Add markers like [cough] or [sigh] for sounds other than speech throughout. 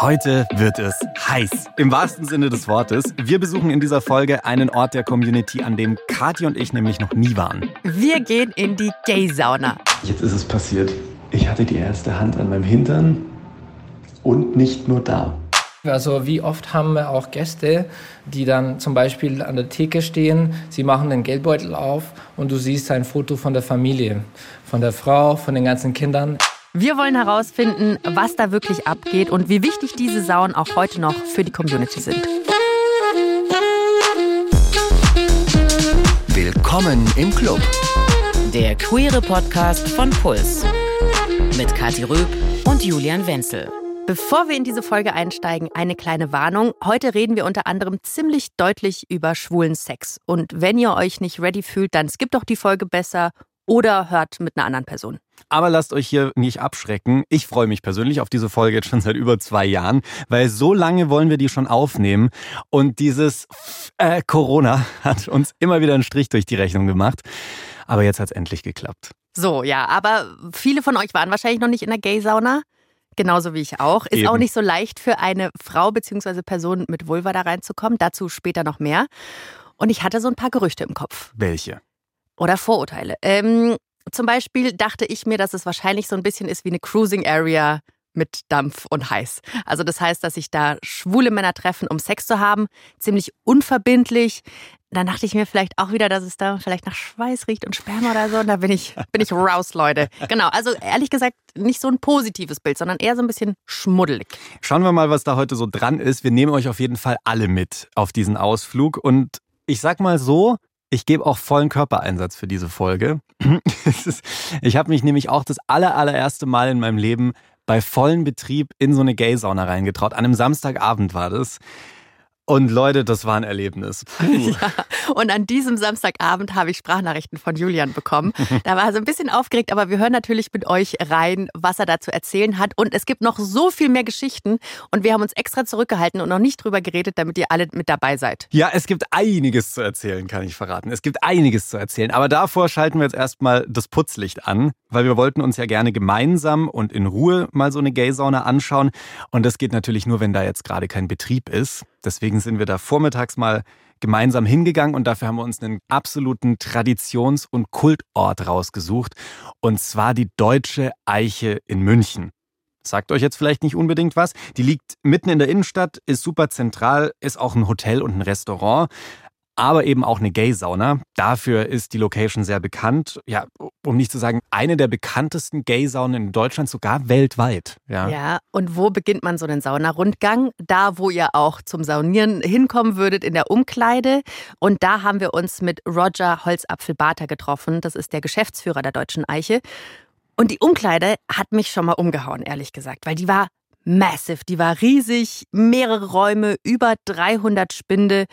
Heute wird es heiß. Im wahrsten Sinne des Wortes. Wir besuchen in dieser Folge einen Ort der Community, an dem Kathi und ich nämlich noch nie waren. Wir gehen in die Gay-Sauna. Jetzt ist es passiert. Ich hatte die erste Hand an meinem Hintern und nicht nur da. Also wie oft haben wir auch Gäste, die dann zum Beispiel an der Theke stehen, sie machen den Geldbeutel auf und du siehst ein Foto von der Familie, von der Frau, von den ganzen Kindern. Wir wollen herausfinden, was da wirklich abgeht und wie wichtig diese Saunen auch heute noch für die Community sind. Willkommen im Club. Der queere Podcast von Puls. Mit Kathi Röb und Julian Wenzel. Bevor wir in diese Folge einsteigen, eine kleine Warnung. Heute reden wir unter anderem ziemlich deutlich über schwulen Sex. Und wenn ihr euch nicht ready fühlt, dann skippt doch die Folge besser oder hört mit einer anderen Person. Aber lasst euch hier nicht abschrecken. Ich freue mich persönlich auf diese Folge jetzt schon seit über zwei Jahren, weil so lange wollen wir die schon aufnehmen. Und dieses äh, Corona [laughs] hat uns immer wieder einen Strich durch die Rechnung gemacht. Aber jetzt hat es endlich geklappt. So, ja, aber viele von euch waren wahrscheinlich noch nicht in der Gay-Sauna. Genauso wie ich auch. Ist Eben. auch nicht so leicht für eine Frau bzw. Person mit Vulva da reinzukommen. Dazu später noch mehr. Und ich hatte so ein paar Gerüchte im Kopf. Welche? Oder Vorurteile. Ähm, zum Beispiel dachte ich mir, dass es wahrscheinlich so ein bisschen ist wie eine Cruising Area mit Dampf und heiß. Also das heißt, dass sich da schwule Männer treffen, um Sex zu haben. Ziemlich unverbindlich. Dann dachte ich mir vielleicht auch wieder, dass es da vielleicht nach Schweiß riecht und Sperma oder so. Und da bin ich, bin ich raus, Leute. Genau. Also ehrlich gesagt, nicht so ein positives Bild, sondern eher so ein bisschen schmuddelig. Schauen wir mal, was da heute so dran ist. Wir nehmen euch auf jeden Fall alle mit auf diesen Ausflug. Und ich sag mal so, ich gebe auch vollen Körpereinsatz für diese Folge. [laughs] Ich habe mich nämlich auch das aller, allererste Mal in meinem Leben bei vollem Betrieb in so eine Gay-Sauna reingetraut. An einem Samstagabend war das. Und Leute, das war ein Erlebnis. Puh. [laughs] Und an diesem Samstagabend habe ich Sprachnachrichten von Julian bekommen. [laughs] Da war er so ein bisschen aufgeregt, aber wir hören natürlich mit euch rein, was er da zu erzählen hat. Und es gibt noch so viel mehr Geschichten. Und wir haben uns extra zurückgehalten und noch nicht drüber geredet, damit ihr alle mit dabei seid. Ja, es gibt einiges zu erzählen, kann ich verraten. Es gibt einiges zu erzählen. Aber davor schalten wir jetzt erstmal das Putzlicht an, weil wir wollten uns ja gerne gemeinsam und in Ruhe mal so eine Gay-Sauna anschauen. Und das geht natürlich nur, wenn da jetzt gerade kein Betrieb ist. Deswegen sind wir da vormittags mal gemeinsam hingegangen und dafür haben wir uns einen absoluten Traditions- und Kultort rausgesucht. Und zwar die Deutsche Eiche in München. Sagt euch jetzt vielleicht nicht unbedingt was. Die liegt mitten in der Innenstadt, ist super zentral, ist auch ein Hotel und ein Restaurant, aber eben auch eine Gay-Sauna. Dafür ist die Location sehr bekannt. Ja, um nicht zu sagen, eine der bekanntesten Gay-Saunen in Deutschland, sogar weltweit. Ja. Ja, und wo beginnt man so einen Saunarundgang? Da, wo ihr auch zum Saunieren hinkommen würdet, in der Umkleide. Und da haben wir uns mit Roger Holzapfel-Barter getroffen. Das ist der Geschäftsführer der Deutschen Eiche. Und die Umkleide hat mich schon mal umgehauen, ehrlich gesagt, weil die war massive, die war riesig, mehrere Räume, über 300 Spinde.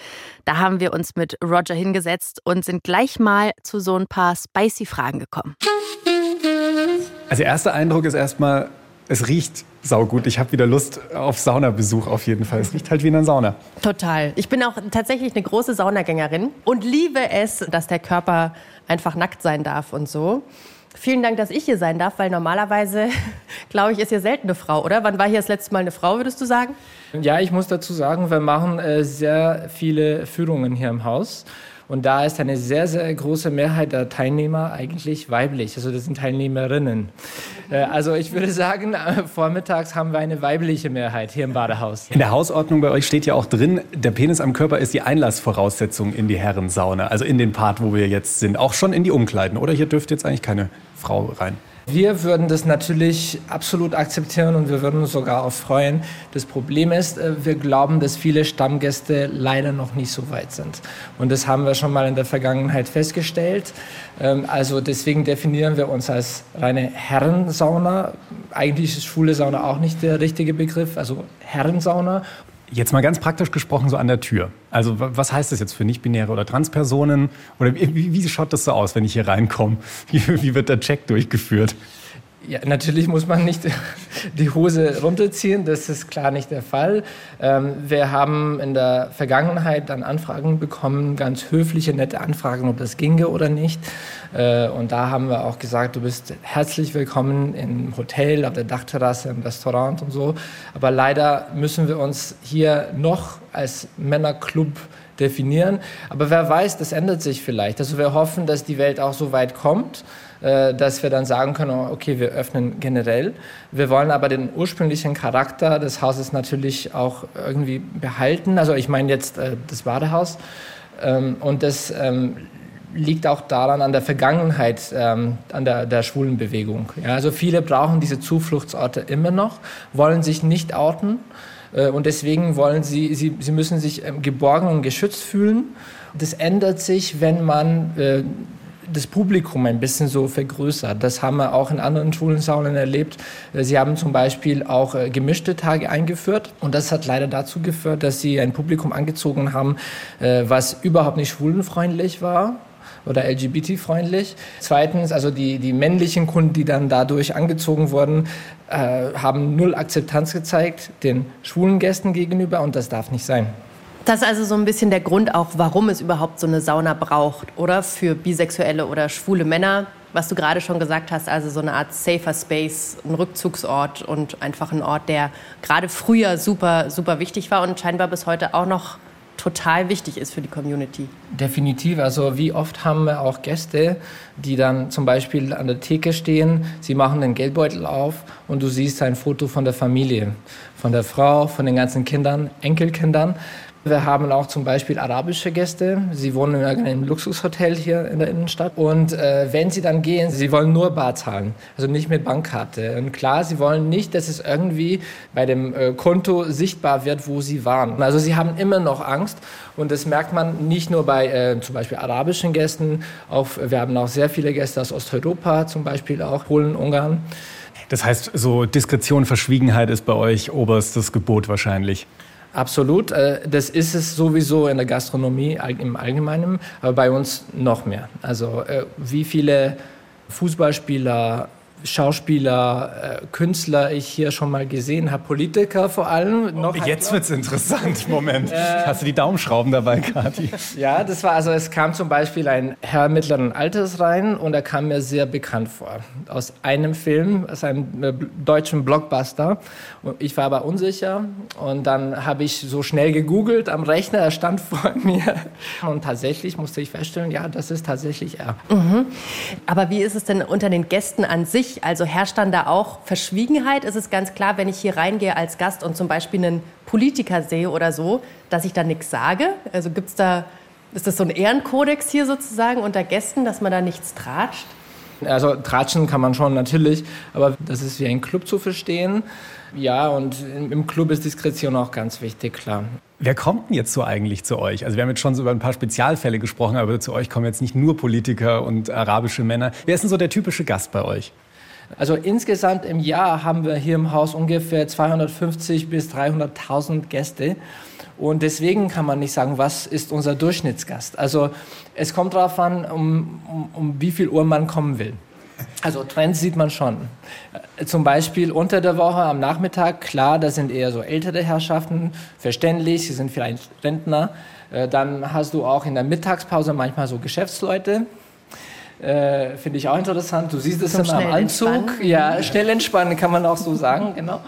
Da haben wir uns mit Roger hingesetzt und sind gleich mal zu so ein paar spicy Fragen gekommen. Also erster Eindruck ist erstmal, es riecht saugut. Ich habe wieder Lust auf Saunabesuch auf jeden Fall. Es riecht halt wie in einer Sauna. Total. Ich bin auch tatsächlich eine große Saunagängerin und liebe es, dass der Körper einfach nackt sein darf und so. Vielen Dank, dass ich hier sein darf, weil normalerweise, [laughs] glaube ich, ist hier selten eine Frau, oder? Wann war hier das letzte Mal eine Frau, würdest du sagen? Ja, ich muss dazu sagen, wir machen äh, sehr viele Führungen hier im Haus. Und da ist eine sehr, sehr große Mehrheit der Teilnehmer eigentlich weiblich. Also das sind Teilnehmerinnen. Äh, also ich würde sagen, äh, vormittags haben wir eine weibliche Mehrheit hier im Badehaus. In der Hausordnung bei euch steht ja auch drin, der Penis am Körper ist die Einlassvoraussetzung in die Herrensauna. Also in den Part, wo wir jetzt sind. Auch schon in die Umkleiden. Oder hier dürfte jetzt eigentlich keine Frau rein. Wir würden das natürlich absolut akzeptieren und wir würden uns sogar auch freuen. Das Problem ist, äh, wir glauben, dass viele Stammgäste leider noch nicht so weit sind. Und das haben wir schon mal in der Vergangenheit festgestellt. Ähm, Also deswegen definieren wir uns als reine Herrensauna. Eigentlich ist schwule Sauna auch nicht der richtige Begriff, also Herrensauna. Jetzt mal ganz praktisch gesprochen so an der Tür. Also wa- was heißt das jetzt für nicht-binäre oder Transpersonen? Oder wie, wie- wie schaut das so aus, wenn ich hier reinkomme? Wie, wie wird der Check durchgeführt? Ja, natürlich muss man nicht [laughs] die Hose runterziehen, das ist klar nicht der Fall. Ähm, wir haben in der Vergangenheit dann Anfragen bekommen, ganz höfliche, nette Anfragen, ob das ginge oder nicht. Äh, und da haben wir auch gesagt, du bist herzlich willkommen im Hotel, auf der Dachterrasse, im Restaurant und so. Aber leider müssen wir uns hier noch als Männerclub definieren. Aber wer weiß, das ändert sich vielleicht. Also wir hoffen, dass die Welt auch so weit kommt äh, dass wir dann sagen können, okay, wir öffnen generell. Wir wollen aber den ursprünglichen Charakter des Hauses natürlich auch irgendwie behalten. Also ich meine jetzt äh, das Badehaus. Ähm, und das ähm, liegt auch daran an der Vergangenheit, ähm, an der, der schwulen Bewegung. Also viele brauchen diese Zufluchtsorte immer noch, wollen sich nicht outen und deswegen wollen sie, sie, sie müssen sich geborgen und geschützt fühlen. Das ändert sich, wenn man das Publikum ein bisschen so vergrößert. Das haben wir auch in anderen Schulensaunen erlebt. Sie haben zum Beispiel auch äh, gemischte Tage eingeführt und das hat leider dazu geführt, dass sie ein Publikum angezogen haben, äh, was überhaupt nicht schwulenfreundlich war oder LGBT-freundlich. Zweitens, also die, die männlichen Kunden, die dann dadurch angezogen wurden, äh, haben null Akzeptanz gezeigt den schwulen Gästen gegenüber und das darf nicht sein. Das ist also so ein bisschen der Grund auch, warum es überhaupt so eine Sauna braucht, oder? Für bisexuelle oder schwule Männer, was du gerade schon gesagt hast, also so eine Art safer Space, ein Rückzugsort und einfach ein Ort, der gerade früher super, super wichtig war und scheinbar bis heute auch noch total wichtig ist für die Community. Definitiv. Also wie oft haben wir auch Gäste, die dann zum Beispiel an der Theke stehen, sie machen den Geldbeutel auf und du siehst ein Foto von der Familie, von der Frau, von den ganzen Kindern, Enkelkindern. Wir haben auch zum Beispiel arabische Gäste. Sie wohnen in einem Luxushotel hier in der Innenstadt. Und äh, wenn sie dann gehen, sie wollen nur Bar zahlen, also nicht mit Bankkarte. Und klar, sie wollen nicht, dass es irgendwie bei dem äh, Konto sichtbar wird, wo sie waren. Also sie haben immer noch Angst. Und das merkt man nicht nur bei äh, zum Beispiel arabischen Gästen. Auch, wir haben auch sehr viele Gäste aus Osteuropa, zum Beispiel auch Polen, Ungarn. Das heißt, so Diskretion, Verschwiegenheit ist bei euch oberstes Gebot wahrscheinlich. Absolut. Äh, das ist es sowieso in der Gastronomie im Allgemeinen, aber bei uns noch mehr. Also äh, wie viele Fußballspieler, Schauspieler, äh, Künstler ich hier schon mal gesehen habe, Politiker vor allem. Noch Jetzt wird es interessant. [laughs] Moment. Äh, Hast du die Daumenschrauben dabei, Kathi? ja, das war also, es kam zum Beispiel ein Herr mittleren Alters rein und er kam mir sehr bekannt vor. Aus einem Film, aus einem äh, deutschen Blockbuster. Und ich war aber unsicher und dann habe ich so schnell gegoogelt am Rechner, er stand [laughs] vor mir und tatsächlich musste ich feststellen, ja, das ist tatsächlich er. Mhm. Aber wie ist es denn unter den Gästen an sich? Also herrscht dann da auch Verschwiegenheit? Ist es ganz klar, wenn ich hier reingehe als Gast und zum Beispiel einen Politiker sehe oder so, dass ich da nichts sage? Also gibt's da, ist das so ein Ehrenkodex hier sozusagen unter Gästen, dass man da nichts tratscht? Also tratschen kann man schon natürlich, aber das ist wie ein Club zu verstehen. Ja, und im Club ist Diskretion auch ganz wichtig, klar. Wer kommt denn jetzt so eigentlich zu euch? Also wir haben jetzt schon so über ein paar Spezialfälle gesprochen, aber zu euch kommen jetzt nicht nur Politiker und arabische Männer. Wer ist denn so der typische Gast bei euch? Also insgesamt im Jahr haben wir hier im Haus ungefähr 250 bis 300.000 Gäste. Und deswegen kann man nicht sagen, was ist unser Durchschnittsgast. Also es kommt darauf an, um, um, um wie viel Uhr man kommen will. Also Trends sieht man schon. Äh, zum Beispiel unter der Woche am Nachmittag, klar, das sind eher so ältere Herrschaften, verständlich, sie sind vielleicht Rentner. Äh, dann hast du auch in der Mittagspause manchmal so Geschäftsleute, äh, Finde ich auch interessant. Du siehst es immer am Anzug. Ja, schnell entspannen kann man auch so sagen, genau.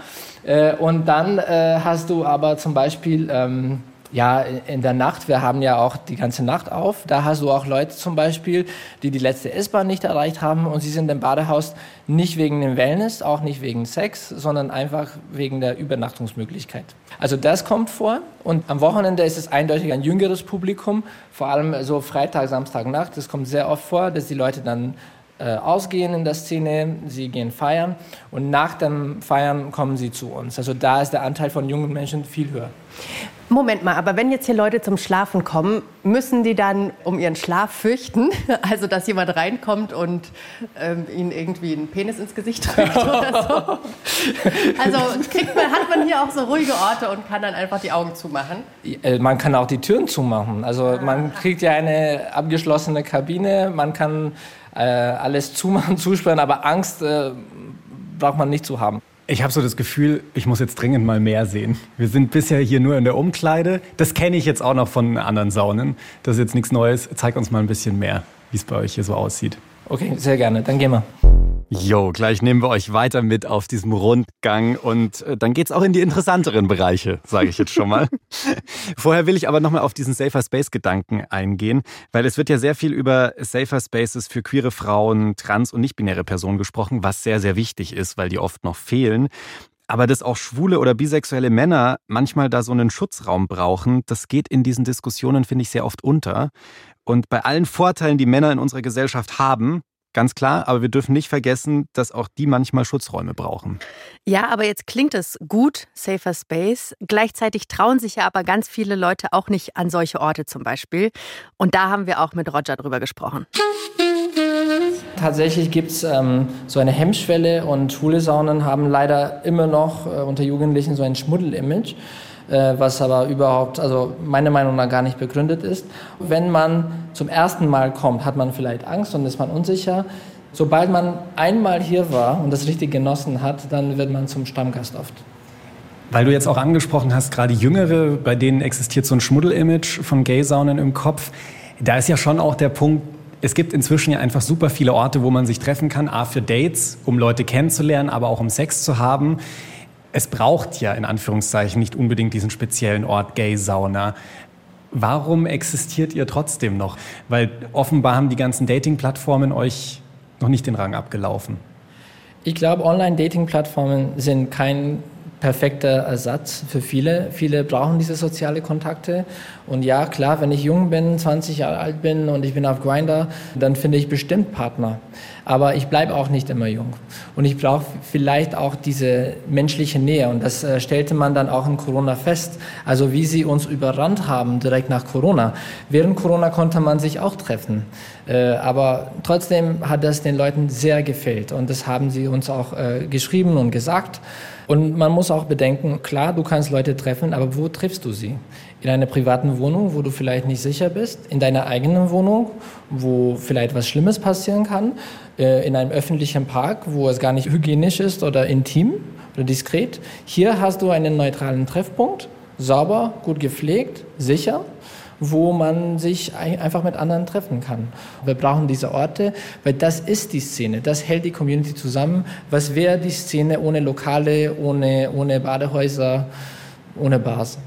Äh, und dann äh, hast du aber zum Beispiel ähm, ja, in der Nacht, wir haben ja auch die ganze Nacht auf, da hast du auch Leute zum Beispiel, die die letzte S-Bahn nicht erreicht haben und sie sind im Badehaus nicht wegen dem Wellness, auch nicht wegen Sex, sondern einfach wegen der Übernachtungsmöglichkeit. Also das kommt vor und am Wochenende ist es eindeutig ein jüngeres Publikum, vor allem so Freitag, Samstag, Nacht. Das kommt sehr oft vor, dass die Leute dann äh, ausgehen in der Szene, sie gehen feiern und nach dem Feiern kommen sie zu uns. Also da ist der Anteil von jungen Menschen viel höher. Moment mal, aber wenn jetzt hier Leute zum Schlafen kommen, müssen die dann um ihren Schlaf fürchten? [laughs] Also, dass jemand reinkommt und ähm, ihnen irgendwie einen Penis ins Gesicht [laughs] drückt oder so? Also man, hat man hier auch so ruhige Orte und kann dann einfach die Augen zumachen? Äh, man kann auch die Türen zumachen. Also man kriegt ja eine abgeschlossene Kabine, man kann äh, alles zumachen, [laughs] zusperren, aber Angst äh, braucht man nicht zu haben. Ich habe so das Gefühl, ich muss jetzt dringend mal mehr sehen. Wir sind bisher hier nur in der Umkleide. Das kenne ich jetzt auch noch von anderen Saunen. Das ist jetzt nichts Neues. Zeig uns mal ein bisschen mehr, wie es bei euch hier so aussieht. Okay, sehr gerne. Dann gehen wir. Jo, gleich nehmen wir euch weiter mit auf diesem Rundgang und äh, dann geht's auch in die interessanteren Bereiche, sage ich jetzt schon mal. [laughs] Vorher will ich aber nochmal auf diesen Safer Space Gedanken eingehen, weil es wird ja sehr viel über Safer Spaces für queere Frauen, trans- und nicht-binäre Personen gesprochen, was sehr, sehr wichtig ist, weil die oft noch fehlen. Aber dass auch schwule oder bisexuelle Männer manchmal da so einen Schutzraum brauchen, das geht in diesen Diskussionen, finde ich, sehr oft unter. Und bei allen Vorteilen, die Männer in unserer Gesellschaft haben, Ganz klar, aber wir dürfen nicht vergessen, dass auch die manchmal Schutzräume brauchen. Ja, aber jetzt klingt es gut, Safer Space. Gleichzeitig trauen sich ja aber ganz viele Leute auch nicht an solche Orte zum Beispiel. Und da haben wir auch mit Roger drüber gesprochen. Tatsächlich gibt es ähm, so eine Hemmschwelle und schwule Saunen haben leider immer noch äh, unter Jugendlichen so ein Schmuddel-Image. Äh, was aber überhaupt, also meiner Meinung nach gar nicht begründet ist. Wenn man zum ersten Mal kommt, hat man vielleicht Angst und ist man unsicher. Sobald man einmal hier war und das richtig genossen hat, dann wird man zum Stammgast oft. Weil du jetzt auch angesprochen hast, gerade Jüngere, bei denen existiert so ein Schmuddel-Image von Gay-Saunen im Kopf. Da ist ja schon auch der Punkt, es gibt inzwischen ja einfach super viele Orte, wo man sich treffen kann. A für Dates, um Leute kennenzulernen, aber auch um Sex zu haben es braucht ja in Anführungszeichen nicht unbedingt diesen speziellen Ort Gay-Sauna. Warum existiert ihr trotzdem noch? Weil offenbar haben die ganzen Dating-Plattformen euch noch nicht den Rang abgelaufen. Ich glaube, Online-Dating-Plattformen sind kein perfekter Ersatz für viele. Viele brauchen diese soziale Kontakte. Und ja, klar, wenn ich jung bin, 20 Jahre alt bin und ich bin auf Grinder, dann finde ich bestimmt Partner. Aber ich bleibe auch nicht immer jung. Und ich brauche vielleicht auch diese menschliche Nähe. Und das äh, stellte man dann auch in Corona fest. Also wie sie uns überrannt haben direkt nach Corona. Während Corona konnte man sich auch treffen. Äh, aber trotzdem hat das den Leuten sehr gefällt. Und das haben sie uns auch äh, geschrieben und gesagt. Und man muss auch bedenken, klar, du kannst Leute treffen, aber wo triffst du sie? In einer privaten Wohnung, wo du vielleicht nicht sicher bist, in deiner eigenen Wohnung, wo vielleicht was Schlimmes passieren kann, äh, in einem öffentlichen Park, wo es gar nicht hygienisch ist oder intim oder diskret. Hier hast du einen neutralen Treffpunkt, sauber, gut gepflegt, sicher wo man sich einfach mit anderen treffen kann. Wir brauchen diese Orte, weil das ist die Szene, das hält die Community zusammen. Was wäre die Szene ohne Lokale, ohne, ohne Badehäuser, ohne Bars?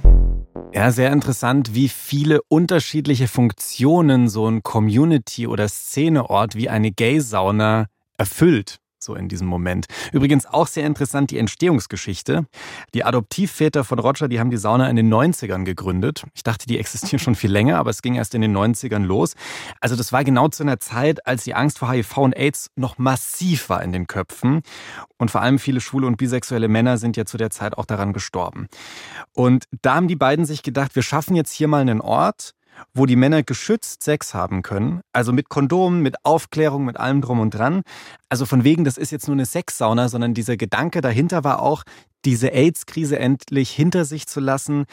Ja, sehr interessant, wie viele unterschiedliche Funktionen so ein Community- oder Szeneort wie eine Gay-Sauna erfüllt so in diesem Moment. Übrigens auch sehr interessant die Entstehungsgeschichte. Die Adoptivväter von Roger, die haben die Sauna in den 90ern gegründet. Ich dachte, die existieren schon viel länger, aber es ging erst in den 90ern los. Also das war genau zu einer Zeit, als die Angst vor HIV und AIDS noch massiv war in den Köpfen. Und vor allem viele schwule und bisexuelle Männer sind ja zu der Zeit auch daran gestorben. Und da haben die beiden sich gedacht, wir schaffen jetzt hier mal einen Ort, wo die Männer geschützt Sex haben können, also mit Kondomen, mit Aufklärung, mit allem drum und dran. Also von wegen, das ist jetzt nur eine Sexsauna, sondern dieser Gedanke dahinter war auch, diese AIDS-Krise endlich hinter sich zu lassen.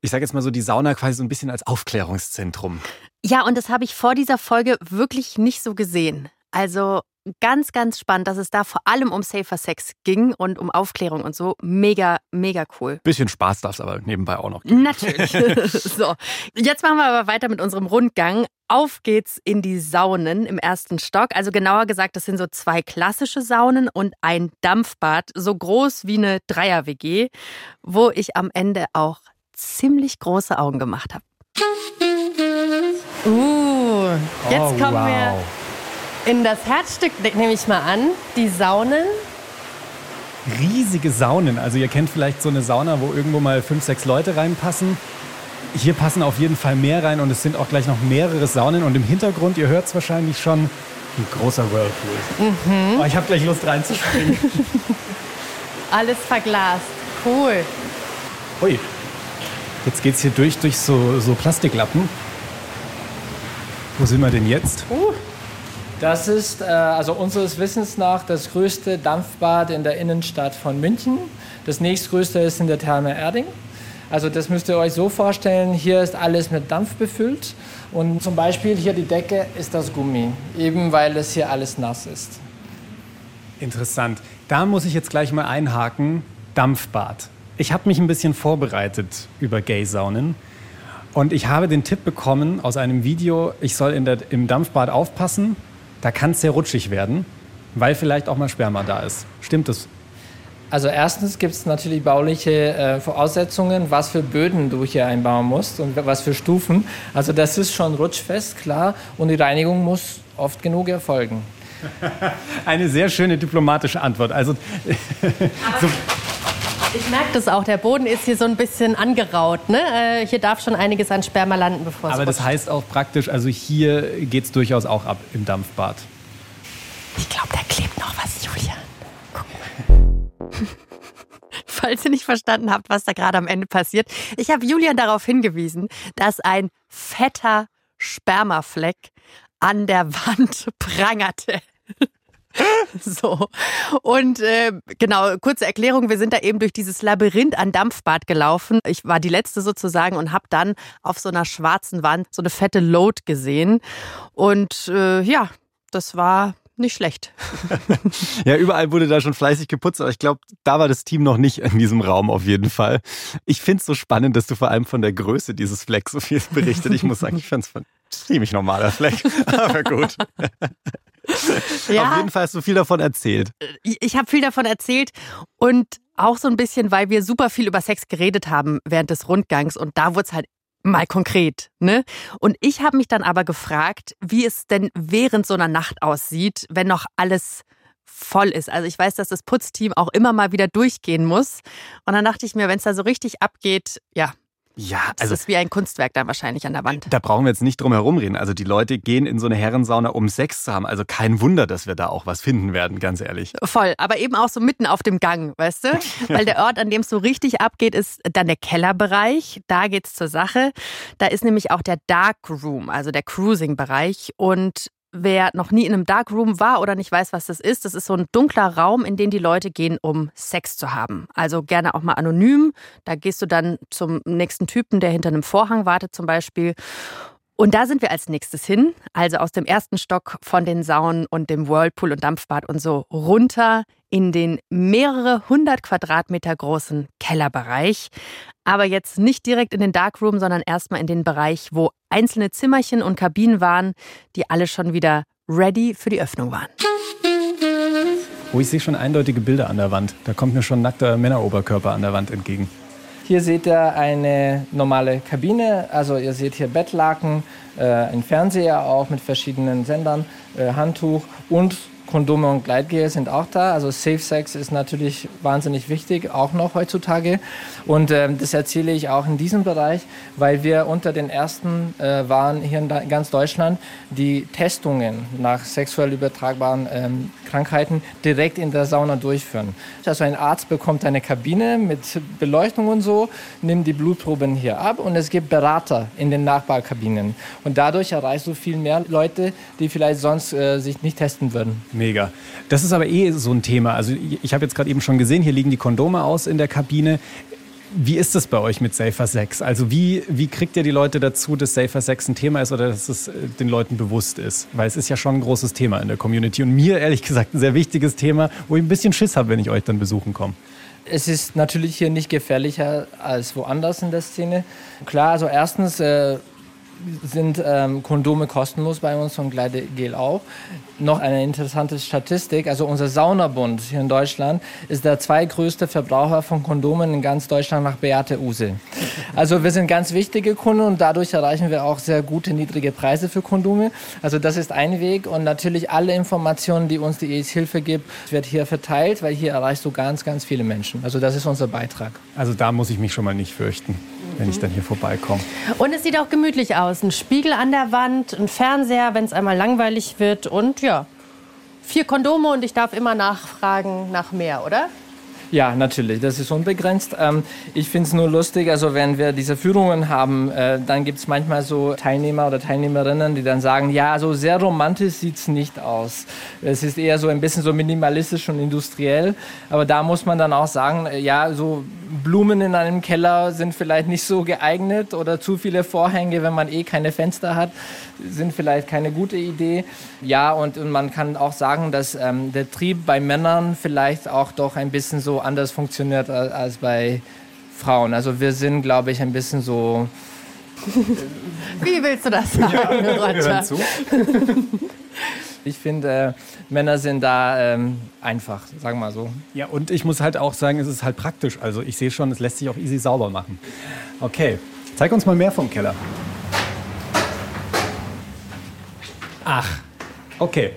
Ich sage jetzt mal so, die Sauna quasi so ein bisschen als Aufklärungszentrum. Ja, und das habe ich vor dieser Folge wirklich nicht so gesehen. Also ganz, ganz spannend, dass es da vor allem um Safer Sex ging und um Aufklärung und so. Mega, mega cool. Bisschen Spaß darf es aber nebenbei auch noch geben. Natürlich. [laughs] so, jetzt machen wir aber weiter mit unserem Rundgang. Auf geht's in die Saunen im ersten Stock. Also genauer gesagt, das sind so zwei klassische Saunen und ein Dampfbad, so groß wie eine Dreier-WG, wo ich am Ende auch ziemlich große Augen gemacht habe. Uh, jetzt oh, kommen wow. wir in das Herzstück, nehme ich mal an, die Saunen. Riesige Saunen. Also ihr kennt vielleicht so eine Sauna, wo irgendwo mal fünf, sechs Leute reinpassen. Hier passen auf jeden Fall mehr rein und es sind auch gleich noch mehrere Saunen. Und im Hintergrund, ihr hört es wahrscheinlich schon, ein großer Whirlpool. Mhm. Oh, ich habe gleich Lust reinzuspringen. [laughs] Alles verglast. Cool. Ui. Jetzt geht es hier durch, durch so, so Plastiklappen. Wo sind wir denn jetzt? Uh. Das ist äh, also unseres Wissens nach das größte Dampfbad in der Innenstadt von München. Das nächstgrößte ist in der Therme Erding. Also das müsst ihr euch so vorstellen, hier ist alles mit Dampf befüllt und zum Beispiel hier die Decke ist das Gummi, eben weil es hier alles nass ist. Interessant. Da muss ich jetzt gleich mal einhaken. Dampfbad. Ich habe mich ein bisschen vorbereitet über Gay-Saunen. Und ich habe den Tipp bekommen aus einem Video, ich soll der, im Dampfbad aufpassen. Da kann es sehr rutschig werden, weil vielleicht auch mal Sperma da ist. Stimmt das? Also erstens gibt es natürlich bauliche äh, Voraussetzungen, was für Böden du hier einbauen musst und was für Stufen. Also das ist schon rutschfest, klar. Und die Reinigung muss oft genug erfolgen. [laughs] Eine sehr schöne diplomatische Antwort. Also [laughs] so ich merke das auch, der Boden ist hier so ein bisschen angeraut. Ne? Äh, hier darf schon einiges an Sperma landen, bevor es Aber das heißt auch praktisch, also hier geht es durchaus auch ab im Dampfbad. Ich glaube, da klebt noch was, Julian. Guck mal. [laughs] Falls ihr nicht verstanden habt, was da gerade am Ende passiert. Ich habe Julian darauf hingewiesen, dass ein fetter Spermafleck an der [laughs] Wand prangerte. [laughs] So. Und äh, genau, kurze Erklärung, wir sind da eben durch dieses Labyrinth an Dampfbad gelaufen. Ich war die letzte sozusagen und habe dann auf so einer schwarzen Wand so eine fette Load gesehen. Und äh, ja, das war nicht schlecht. [laughs] ja, überall wurde da schon fleißig geputzt, aber ich glaube, da war das Team noch nicht in diesem Raum auf jeden Fall. Ich finde es so spannend, dass du vor allem von der Größe dieses Flecks so viel berichtet. Ich muss sagen, ich fand es ziemlich normaler Fleck, [laughs] aber gut. Ja, Auf jeden Fall hast du viel davon erzählt. Ich habe viel davon erzählt und auch so ein bisschen, weil wir super viel über Sex geredet haben während des Rundgangs und da wurde es halt mal konkret, ne? Und ich habe mich dann aber gefragt, wie es denn während so einer Nacht aussieht, wenn noch alles voll ist. Also ich weiß, dass das Putzteam auch immer mal wieder durchgehen muss. Und dann dachte ich mir, wenn es da so richtig abgeht, ja, ja, also das ist wie ein Kunstwerk dann wahrscheinlich an der Wand. Da brauchen wir jetzt nicht drum herum reden. Also die Leute gehen in so eine Herrensauna, um Sex zu haben. Also kein Wunder, dass wir da auch was finden werden, ganz ehrlich. Voll, aber eben auch so mitten auf dem Gang, weißt du? [laughs] Weil der Ort, an dem es so richtig abgeht, ist dann der Kellerbereich. Da geht's zur Sache. Da ist nämlich auch der Dark Room, also der Cruising-Bereich. Und Wer noch nie in einem Darkroom war oder nicht weiß, was das ist, das ist so ein dunkler Raum, in den die Leute gehen, um Sex zu haben. Also gerne auch mal anonym. Da gehst du dann zum nächsten Typen, der hinter einem Vorhang wartet zum Beispiel. Und da sind wir als nächstes hin, also aus dem ersten Stock von den Saunen und dem Whirlpool und Dampfbad und so runter in den mehrere hundert Quadratmeter großen Kellerbereich. Aber jetzt nicht direkt in den Darkroom, sondern erstmal in den Bereich, wo einzelne Zimmerchen und Kabinen waren, die alle schon wieder ready für die Öffnung waren. Oh, ich sehe schon eindeutige Bilder an der Wand. Da kommt mir schon nackter Männeroberkörper an der Wand entgegen. Hier seht ihr eine normale Kabine, also ihr seht hier Bettlaken, äh, ein Fernseher auch mit verschiedenen Sendern, äh, Handtuch und Kondome und Gleitgel sind auch da. Also Safe Sex ist natürlich wahnsinnig wichtig, auch noch heutzutage. Und ähm, das erzähle ich auch in diesem Bereich, weil wir unter den ersten äh, waren hier in ganz Deutschland, die Testungen nach sexuell übertragbaren ähm, Krankheiten direkt in der Sauna durchführen. Also ein Arzt bekommt eine Kabine mit Beleuchtung und so, nimmt die Blutproben hier ab und es gibt Berater in den Nachbarkabinen. Und dadurch erreichst du viel mehr Leute, die vielleicht sonst äh, sich nicht testen würden. Mega. Das ist aber eh so ein Thema. Also ich habe jetzt gerade eben schon gesehen, hier liegen die Kondome aus in der Kabine. Wie ist es bei euch mit Safer Sex? Also wie, wie kriegt ihr die Leute dazu, dass Safer Sex ein Thema ist oder dass es äh, den Leuten bewusst ist? Weil es ist ja schon ein großes Thema in der Community und mir ehrlich gesagt ein sehr wichtiges Thema, wo ich ein bisschen Schiss habe, wenn ich euch dann besuchen komme. Es ist natürlich hier nicht gefährlicher als woanders in der Szene. Klar, also erstens äh, sind ähm, Kondome kostenlos bei uns und Gleitgel auch. Noch eine interessante Statistik, also unser Saunabund hier in Deutschland ist der zweitgrößte Verbraucher von Kondomen in ganz Deutschland nach Beate Use. Also wir sind ganz wichtige Kunden und dadurch erreichen wir auch sehr gute, niedrige Preise für Kondome. Also das ist ein Weg und natürlich alle Informationen, die uns die AIDS Hilfe gibt, wird hier verteilt, weil hier erreichst du ganz, ganz viele Menschen. Also das ist unser Beitrag. Also da muss ich mich schon mal nicht fürchten wenn ich dann hier vorbeikomme. Und es sieht auch gemütlich aus. Ein Spiegel an der Wand, ein Fernseher, wenn es einmal langweilig wird und ja, vier Kondome und ich darf immer nachfragen nach mehr, oder? Ja, natürlich, das ist unbegrenzt. Ähm, ich finde es nur lustig, also wenn wir diese Führungen haben, äh, dann gibt es manchmal so Teilnehmer oder Teilnehmerinnen, die dann sagen, ja, so sehr romantisch sieht es nicht aus. Es ist eher so ein bisschen so minimalistisch und industriell. Aber da muss man dann auch sagen, äh, ja, so Blumen in einem Keller sind vielleicht nicht so geeignet oder zu viele Vorhänge, wenn man eh keine Fenster hat, sind vielleicht keine gute Idee. Ja, und, und man kann auch sagen, dass ähm, der Trieb bei Männern vielleicht auch doch ein bisschen so anders funktioniert als, als bei Frauen. Also wir sind, glaube ich, ein bisschen so. [laughs] Wie willst du das sagen, ja, Roger? [laughs] Ich finde, äh, Männer sind da ähm, einfach, sagen wir mal so. Ja, und ich muss halt auch sagen, es ist halt praktisch. Also ich sehe schon, es lässt sich auch easy sauber machen. Okay, zeig uns mal mehr vom Keller. Ach, okay.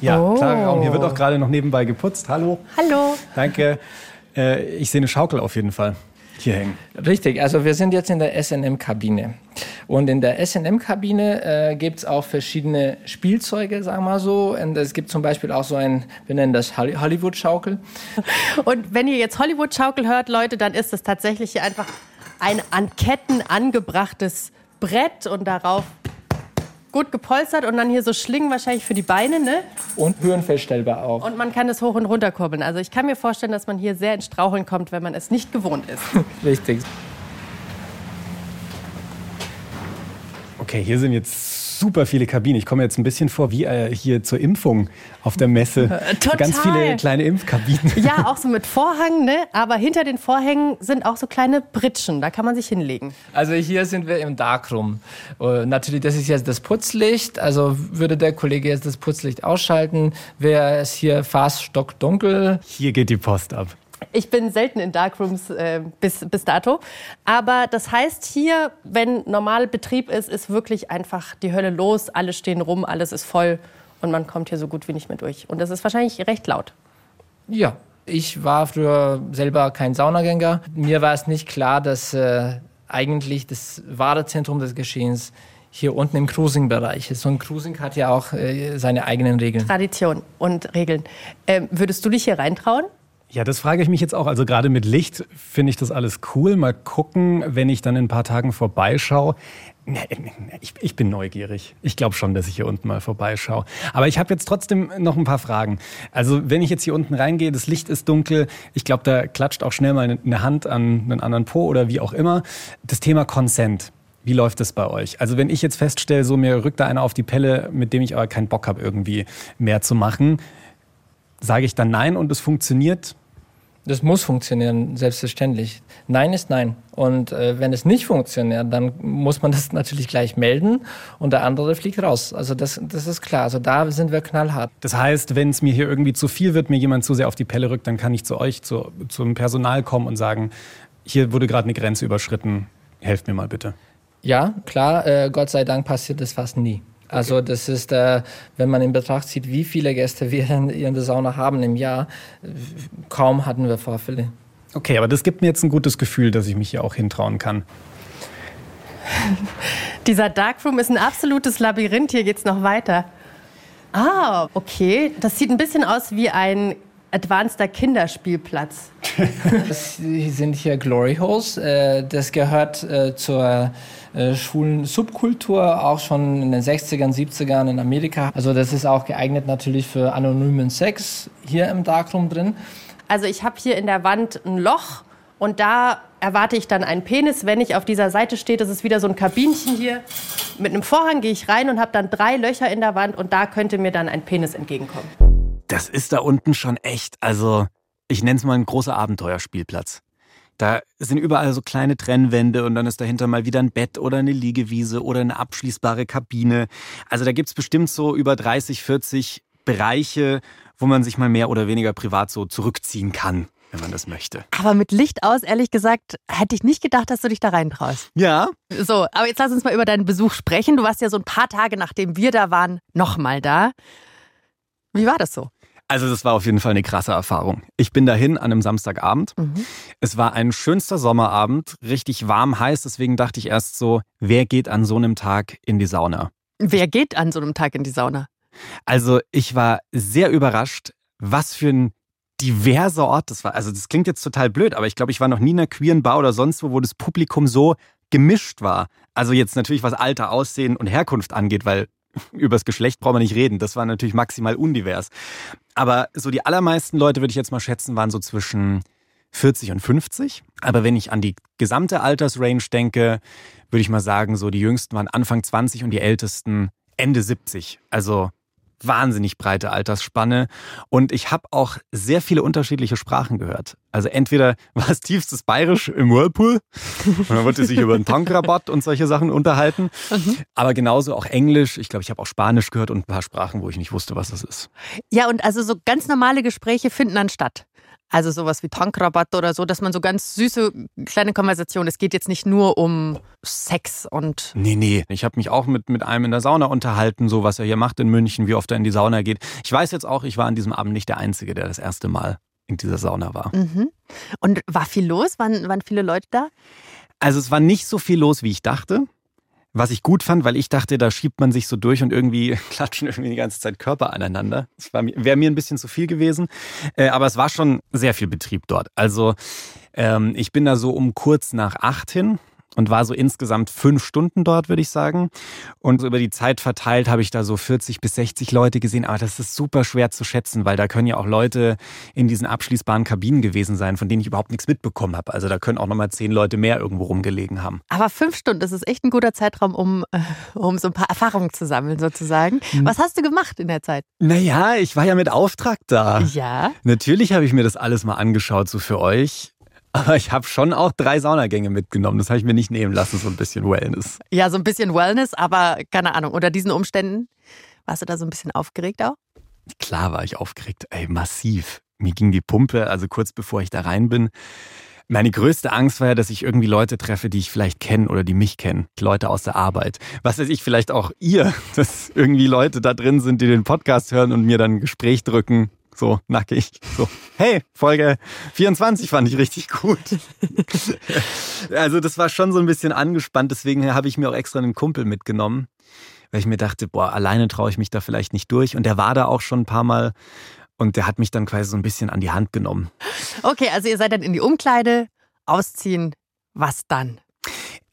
Ja, oh. klar, Raum. Hier wird auch gerade noch nebenbei geputzt. Hallo. Hallo. Danke. Äh, ich sehe eine Schaukel auf jeden Fall hier hängen. Richtig, also wir sind jetzt in der SNM-Kabine. Und in der SNM-Kabine äh, gibt es auch verschiedene Spielzeuge, sagen wir mal so. Und es gibt zum Beispiel auch so ein, wir nennen das Hollywood-Schaukel. [laughs] Und wenn ihr jetzt Hollywood-Schaukel hört, Leute, dann ist das tatsächlich hier einfach ein an Ketten angebrachtes Brett und darauf gut gepolstert und dann hier so Schlingen wahrscheinlich für die Beine, ne? Und höhenfeststellbar auch. Und man kann es hoch und runter kurbeln. Also ich kann mir vorstellen, dass man hier sehr ins Straucheln kommt, wenn man es nicht gewohnt ist. [laughs] Richtig. Okay, hier sind jetzt super viele Kabinen. Ich komme jetzt ein bisschen vor wie äh, hier zur Impfung auf der Messe. [laughs] Total. Ganz viele kleine Impfkabinen. Ja, auch so mit [laughs] Vorhang, ne? Aber hinter den Vorhängen sind auch so kleine Britschen. Da kann man sich hinlegen. Also hier sind wir im Darkroom. Uh, natürlich, das ist jetzt das Putzlicht. Also würde der Kollege jetzt das Putzlicht ausschalten, wäre es hier fast stockdunkel. Hier geht die Post ab. Ich bin selten in Darkrooms äh, bis, bis dato. Aber das heißt hier, wenn normal Betrieb ist, ist wirklich einfach die Hölle los. Alle stehen rum, alles ist voll und man kommt hier so gut wie nicht mehr durch. Und das ist wahrscheinlich recht laut. Ja, ich war früher selber kein Saunagänger. Mir war es nicht klar, dass äh, eigentlich das wahre Zentrum des Geschehens hier unten im Cruising-Bereich ist. So ein Cruising hat ja auch äh, seine eigenen Regeln. Tradition und Regeln. Ähm, würdest du dich hier reintrauen? Ja, das frage ich mich jetzt auch. Also gerade mit Licht finde ich das alles cool. Mal gucken, wenn ich dann in ein paar Tagen vorbeischaue. Ich, ich bin neugierig. Ich glaube schon, dass ich hier unten mal vorbeischaue. Aber ich habe jetzt trotzdem noch ein paar Fragen. Also wenn ich jetzt hier unten reingehe, das Licht ist dunkel. Ich glaube, da klatscht auch schnell mal eine Hand an einen anderen Po oder wie auch immer. Das Thema Consent. Wie läuft das bei euch? Also wenn ich jetzt feststelle, so mir rückt da einer auf die Pelle, mit dem ich aber keinen Bock habe, irgendwie mehr zu machen, sage ich dann nein und es funktioniert? Das muss funktionieren, selbstverständlich. Nein ist nein. Und äh, wenn es nicht funktioniert, dann muss man das [laughs] natürlich gleich melden und der andere fliegt raus. Also das, das ist klar. Also da sind wir knallhart. Das heißt, wenn es mir hier irgendwie zu viel wird, mir jemand zu sehr auf die Pelle rückt, dann kann ich zu euch, zu, zum Personal kommen und sagen, hier wurde gerade eine Grenze überschritten, helft mir mal bitte. Ja, klar, äh, Gott sei Dank passiert das fast nie. Also das ist, äh, wenn man in Betracht zieht, wie viele Gäste wir in, in der Sauna haben im Jahr, kaum hatten wir Vorfälle. Okay, aber das gibt mir jetzt ein gutes Gefühl, dass ich mich hier auch hintrauen kann. [laughs] Dieser Darkroom ist ein absolutes Labyrinth. Hier geht es noch weiter. Ah, okay. Das sieht ein bisschen aus wie ein advanceder Kinderspielplatz. das sind hier Glory Holes. Äh, das gehört äh, zur äh, schwulen Subkultur, auch schon in den 60ern, 70ern in Amerika. Also das ist auch geeignet natürlich für anonymen Sex hier im Darkroom drin. Also ich habe hier in der Wand ein Loch und da erwarte ich dann einen Penis. Wenn ich auf dieser Seite stehe, das ist wieder so ein Kabinchen hier. Mit einem Vorhang gehe ich rein und habe dann drei Löcher in der Wand und da könnte mir dann ein Penis entgegenkommen. Das ist da unten schon echt, also ich nenne es mal ein großer Abenteuerspielplatz. Da sind überall so kleine Trennwände und dann ist dahinter mal wieder ein Bett oder eine Liegewiese oder eine abschließbare Kabine. Also da gibt's bestimmt so über 30, 40 Bereiche, wo man sich mal mehr oder weniger privat so zurückziehen kann, wenn man das möchte. Aber mit Licht aus, ehrlich gesagt, hätte ich nicht gedacht, dass du dich da reintraust. Ja. So, aber jetzt lass uns mal über deinen Besuch sprechen. Du warst ja so ein paar Tage, nachdem wir da waren, nochmal da. Wie war das so? Also das war auf jeden Fall eine krasse Erfahrung. Ich bin dahin an einem Samstagabend. Mhm. Es war ein schönster Sommerabend, richtig warm, heiß. Deswegen dachte ich erst so, wer geht an so einem Tag in die Sauna? Wer geht an so einem Tag in die Sauna? Also ich war sehr überrascht, was für ein diverser Ort das war. Also das klingt jetzt total blöd, aber ich glaube, ich war noch nie in einer queeren Bar oder sonst wo, wo das Publikum so gemischt war. Also jetzt natürlich was Alter, Aussehen und Herkunft angeht, weil übers Geschlecht brauchen wir nicht reden. Das war natürlich maximal undivers. Aber so die allermeisten Leute, würde ich jetzt mal schätzen, waren so zwischen 40 und 50. Aber wenn ich an die gesamte Altersrange denke, würde ich mal sagen, so die Jüngsten waren Anfang 20 und die Ältesten Ende 70. Also wahnsinnig breite Altersspanne und ich habe auch sehr viele unterschiedliche Sprachen gehört. Also entweder war es tiefstes Bayerisch im Whirlpool dann wurde sich über einen Tankrabatt und solche Sachen unterhalten, mhm. aber genauso auch Englisch. Ich glaube, ich habe auch Spanisch gehört und ein paar Sprachen, wo ich nicht wusste, was das ist. Ja, und also so ganz normale Gespräche finden dann statt. Also sowas wie Tankrabatt oder so, dass man so ganz süße kleine Konversationen. Es geht jetzt nicht nur um Sex und. Nee, nee. Ich habe mich auch mit, mit einem in der Sauna unterhalten, so was er hier macht in München, wie oft er in die Sauna geht. Ich weiß jetzt auch, ich war an diesem Abend nicht der Einzige, der das erste Mal in dieser Sauna war. Mhm. Und war viel los? Waren, waren viele Leute da? Also es war nicht so viel los, wie ich dachte. Was ich gut fand, weil ich dachte, da schiebt man sich so durch und irgendwie [laughs] klatschen irgendwie die ganze Zeit Körper aneinander. Das wäre mir ein bisschen zu viel gewesen. Äh, aber es war schon sehr viel Betrieb dort. Also ähm, ich bin da so um kurz nach acht hin und war so insgesamt fünf Stunden dort, würde ich sagen. Und über die Zeit verteilt habe ich da so 40 bis 60 Leute gesehen. Aber das ist super schwer zu schätzen, weil da können ja auch Leute in diesen abschließbaren Kabinen gewesen sein, von denen ich überhaupt nichts mitbekommen habe. Also da können auch nochmal zehn Leute mehr irgendwo rumgelegen haben. Aber fünf Stunden, das ist echt ein guter Zeitraum, um, äh, um so ein paar Erfahrungen zu sammeln, sozusagen. Mhm. Was hast du gemacht in der Zeit? Naja, ich war ja mit Auftrag da. Ja. Natürlich habe ich mir das alles mal angeschaut, so für euch. Aber ich habe schon auch drei Saunagänge mitgenommen. Das habe ich mir nicht nehmen lassen, so ein bisschen Wellness. Ja, so ein bisschen Wellness, aber keine Ahnung. Unter diesen Umständen warst du da so ein bisschen aufgeregt auch? Klar war ich aufgeregt, ey, massiv. Mir ging die Pumpe, also kurz bevor ich da rein bin. Meine größte Angst war ja, dass ich irgendwie Leute treffe, die ich vielleicht kenne oder die mich kennen. Leute aus der Arbeit. Was weiß ich, vielleicht auch ihr, [laughs] dass irgendwie Leute da drin sind, die den Podcast hören und mir dann ein Gespräch drücken so nackig. So, hey, Folge 24 fand ich richtig gut. [laughs] also das war schon so ein bisschen angespannt, deswegen habe ich mir auch extra einen Kumpel mitgenommen, weil ich mir dachte, boah, alleine traue ich mich da vielleicht nicht durch. Und der war da auch schon ein paar Mal und der hat mich dann quasi so ein bisschen an die Hand genommen. Okay, also ihr seid dann in die Umkleide, ausziehen, was dann?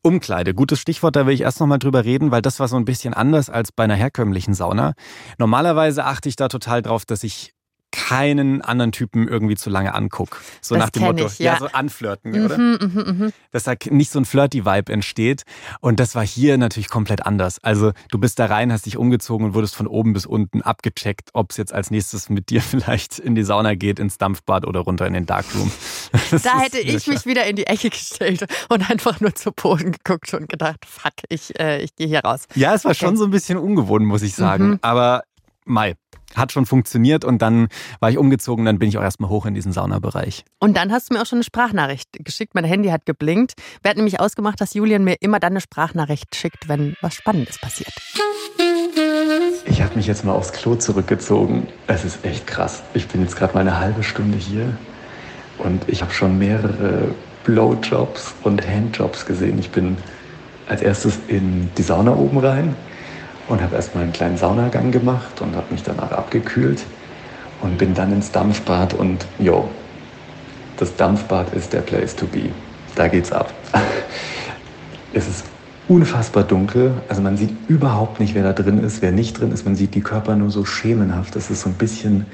Umkleide, gutes Stichwort, da will ich erst nochmal drüber reden, weil das war so ein bisschen anders als bei einer herkömmlichen Sauna. Normalerweise achte ich da total drauf, dass ich keinen anderen Typen irgendwie zu lange anguck. So das nach dem Motto, ich, ja. ja. so anflirten, mhm, oder? Mhm, mh. Dass da nicht so ein Flirty-Vibe entsteht. Und das war hier natürlich komplett anders. Also du bist da rein, hast dich umgezogen und wurdest von oben bis unten abgecheckt, ob es jetzt als nächstes mit dir [laughs] vielleicht in die Sauna geht, ins Dampfbad oder runter in den Darkroom. [laughs] Das da hätte ich mich wieder in die Ecke gestellt und einfach nur zu Boden geguckt und gedacht, fuck, ich, äh, ich gehe hier raus. Ja, es war okay. schon so ein bisschen ungewohnt, muss ich sagen. Mhm. Aber Mai, hat schon funktioniert und dann war ich umgezogen, dann bin ich auch erstmal hoch in diesen Saunabereich. Und dann hast du mir auch schon eine Sprachnachricht geschickt. Mein Handy hat geblinkt. Wir hatten nämlich ausgemacht, dass Julian mir immer dann eine Sprachnachricht schickt, wenn was Spannendes passiert. Ich habe mich jetzt mal aufs Klo zurückgezogen. Es ist echt krass. Ich bin jetzt gerade mal eine halbe Stunde hier und ich habe schon mehrere Blowjobs und Handjobs gesehen. Ich bin als erstes in die Sauna oben rein und habe erstmal einen kleinen Saunagang gemacht und habe mich danach abgekühlt und bin dann ins Dampfbad und jo, das Dampfbad ist der Place to be. Da geht's ab. [laughs] es ist unfassbar dunkel, also man sieht überhaupt nicht, wer da drin ist, wer nicht drin ist. Man sieht die Körper nur so schemenhaft. Das ist so ein bisschen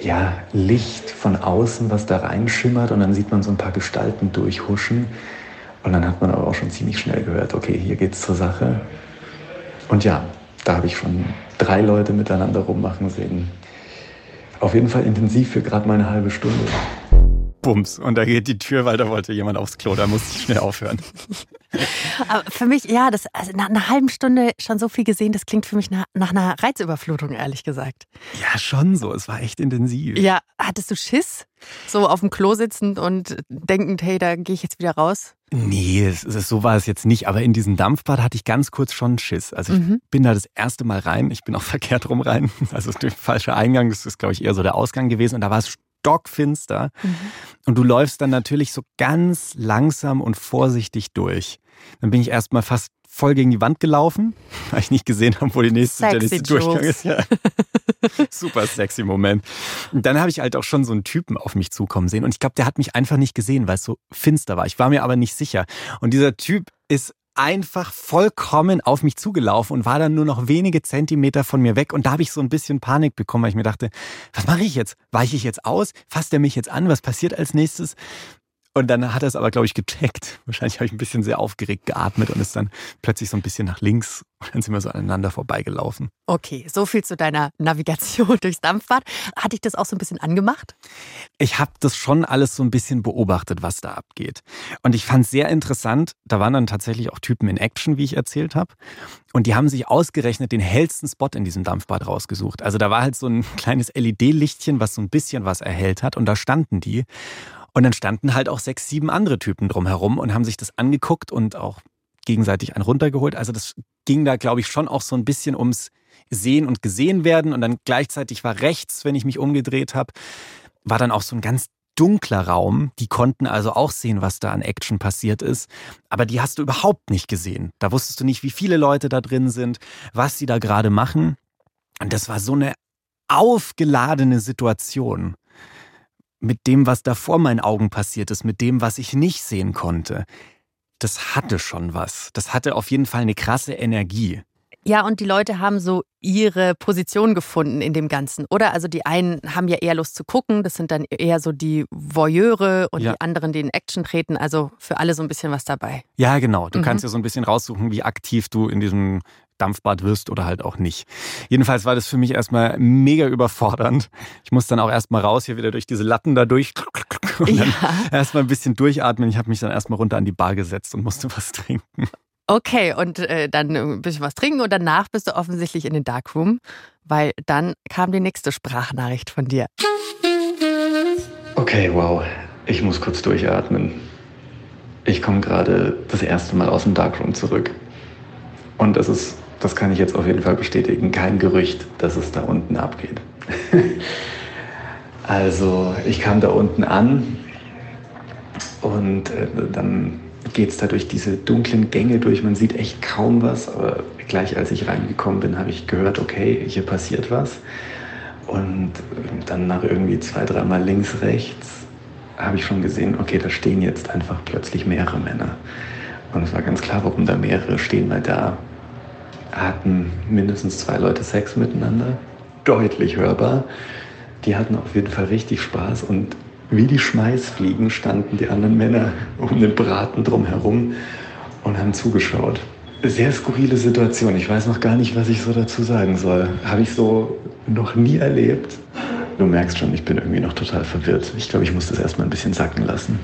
ja, Licht von außen, was da reinschimmert und dann sieht man so ein paar Gestalten durchhuschen. Und dann hat man aber auch schon ziemlich schnell gehört, okay, hier geht's zur Sache. Und ja, da habe ich schon drei Leute miteinander rummachen sehen. Auf jeden Fall intensiv für gerade mal eine halbe Stunde. Bums. Und da geht die Tür, weil da wollte jemand aufs Klo. Da musste ich schnell aufhören. [laughs] Aber für mich, ja, das, also nach einer halben Stunde schon so viel gesehen, das klingt für mich nach, nach einer Reizüberflutung, ehrlich gesagt. Ja, schon so. Es war echt intensiv. Ja, hattest du Schiss? So auf dem Klo sitzend und denkend, hey, da gehe ich jetzt wieder raus? Nee, es, es, so war es jetzt nicht. Aber in diesem Dampfbad hatte ich ganz kurz schon Schiss. Also ich mhm. bin da das erste Mal rein. Ich bin auch [laughs] verkehrt rum rein. Also der falsche Eingang, das ist, glaube ich, eher so der Ausgang gewesen. Und da war es stockfinster. Mhm. Und du läufst dann natürlich so ganz langsam und vorsichtig durch. Dann bin ich erstmal fast voll gegen die Wand gelaufen, [laughs] weil ich nicht gesehen habe, wo die nächste, der nächste Durchgang ist. Ja. [laughs] Super sexy Moment. Und dann habe ich halt auch schon so einen Typen auf mich zukommen sehen. Und ich glaube, der hat mich einfach nicht gesehen, weil es so finster war. Ich war mir aber nicht sicher. Und dieser Typ ist einfach vollkommen auf mich zugelaufen und war dann nur noch wenige Zentimeter von mir weg. Und da habe ich so ein bisschen Panik bekommen, weil ich mir dachte, was mache ich jetzt? Weiche ich jetzt aus? Fasst er mich jetzt an? Was passiert als nächstes? Und dann hat er es aber, glaube ich, gecheckt. Wahrscheinlich habe ich ein bisschen sehr aufgeregt geatmet und ist dann plötzlich so ein bisschen nach links und dann sind wir so aneinander vorbeigelaufen. Okay, so viel zu deiner Navigation [laughs] durchs Dampfbad. Hat dich das auch so ein bisschen angemacht? Ich habe das schon alles so ein bisschen beobachtet, was da abgeht. Und ich fand es sehr interessant. Da waren dann tatsächlich auch Typen in Action, wie ich erzählt habe. Und die haben sich ausgerechnet den hellsten Spot in diesem Dampfbad rausgesucht. Also da war halt so ein [laughs] kleines LED-Lichtchen, was so ein bisschen was erhellt hat. Und da standen die. Und dann standen halt auch sechs, sieben andere Typen drumherum und haben sich das angeguckt und auch gegenseitig einen runtergeholt. Also das ging da, glaube ich, schon auch so ein bisschen ums Sehen und Gesehen werden. Und dann gleichzeitig war rechts, wenn ich mich umgedreht habe, war dann auch so ein ganz dunkler Raum. Die konnten also auch sehen, was da an Action passiert ist. Aber die hast du überhaupt nicht gesehen. Da wusstest du nicht, wie viele Leute da drin sind, was sie da gerade machen. Und das war so eine aufgeladene Situation mit dem, was da vor meinen Augen passiert ist, mit dem, was ich nicht sehen konnte, das hatte schon was. Das hatte auf jeden Fall eine krasse Energie. Ja, und die Leute haben so ihre Position gefunden in dem Ganzen, oder? Also die einen haben ja eher Lust zu gucken, das sind dann eher so die Voyeure und ja. die anderen, die in Action treten. Also für alle so ein bisschen was dabei. Ja, genau. Du mhm. kannst ja so ein bisschen raussuchen, wie aktiv du in diesem Dampfbad wirst oder halt auch nicht. Jedenfalls war das für mich erstmal mega überfordernd. Ich muss dann auch erstmal raus, hier wieder durch diese Latten da durch und dann ja. erstmal ein bisschen durchatmen. Ich habe mich dann erstmal runter an die Bar gesetzt und musste was trinken. Okay, und äh, dann ein bisschen was trinken und danach bist du offensichtlich in den Darkroom, weil dann kam die nächste Sprachnachricht von dir. Okay, wow. Ich muss kurz durchatmen. Ich komme gerade das erste Mal aus dem Darkroom zurück. Und es ist das kann ich jetzt auf jeden Fall bestätigen, kein Gerücht, dass es da unten abgeht. [laughs] also ich kam da unten an und äh, dann geht es da durch diese dunklen Gänge durch. Man sieht echt kaum was, aber gleich als ich reingekommen bin, habe ich gehört, okay, hier passiert was. Und dann nach irgendwie zwei, dreimal links, rechts habe ich schon gesehen, okay, da stehen jetzt einfach plötzlich mehrere Männer. Und es war ganz klar, warum da mehrere stehen, weil da hatten mindestens zwei Leute Sex miteinander, deutlich hörbar. Die hatten auf jeden Fall richtig Spaß und wie die Schmeißfliegen standen die anderen Männer um den Braten drumherum und haben zugeschaut. Sehr skurrile Situation. Ich weiß noch gar nicht, was ich so dazu sagen soll. Habe ich so noch nie erlebt. Du merkst schon, ich bin irgendwie noch total verwirrt. Ich glaube, ich muss das erstmal ein bisschen sacken lassen.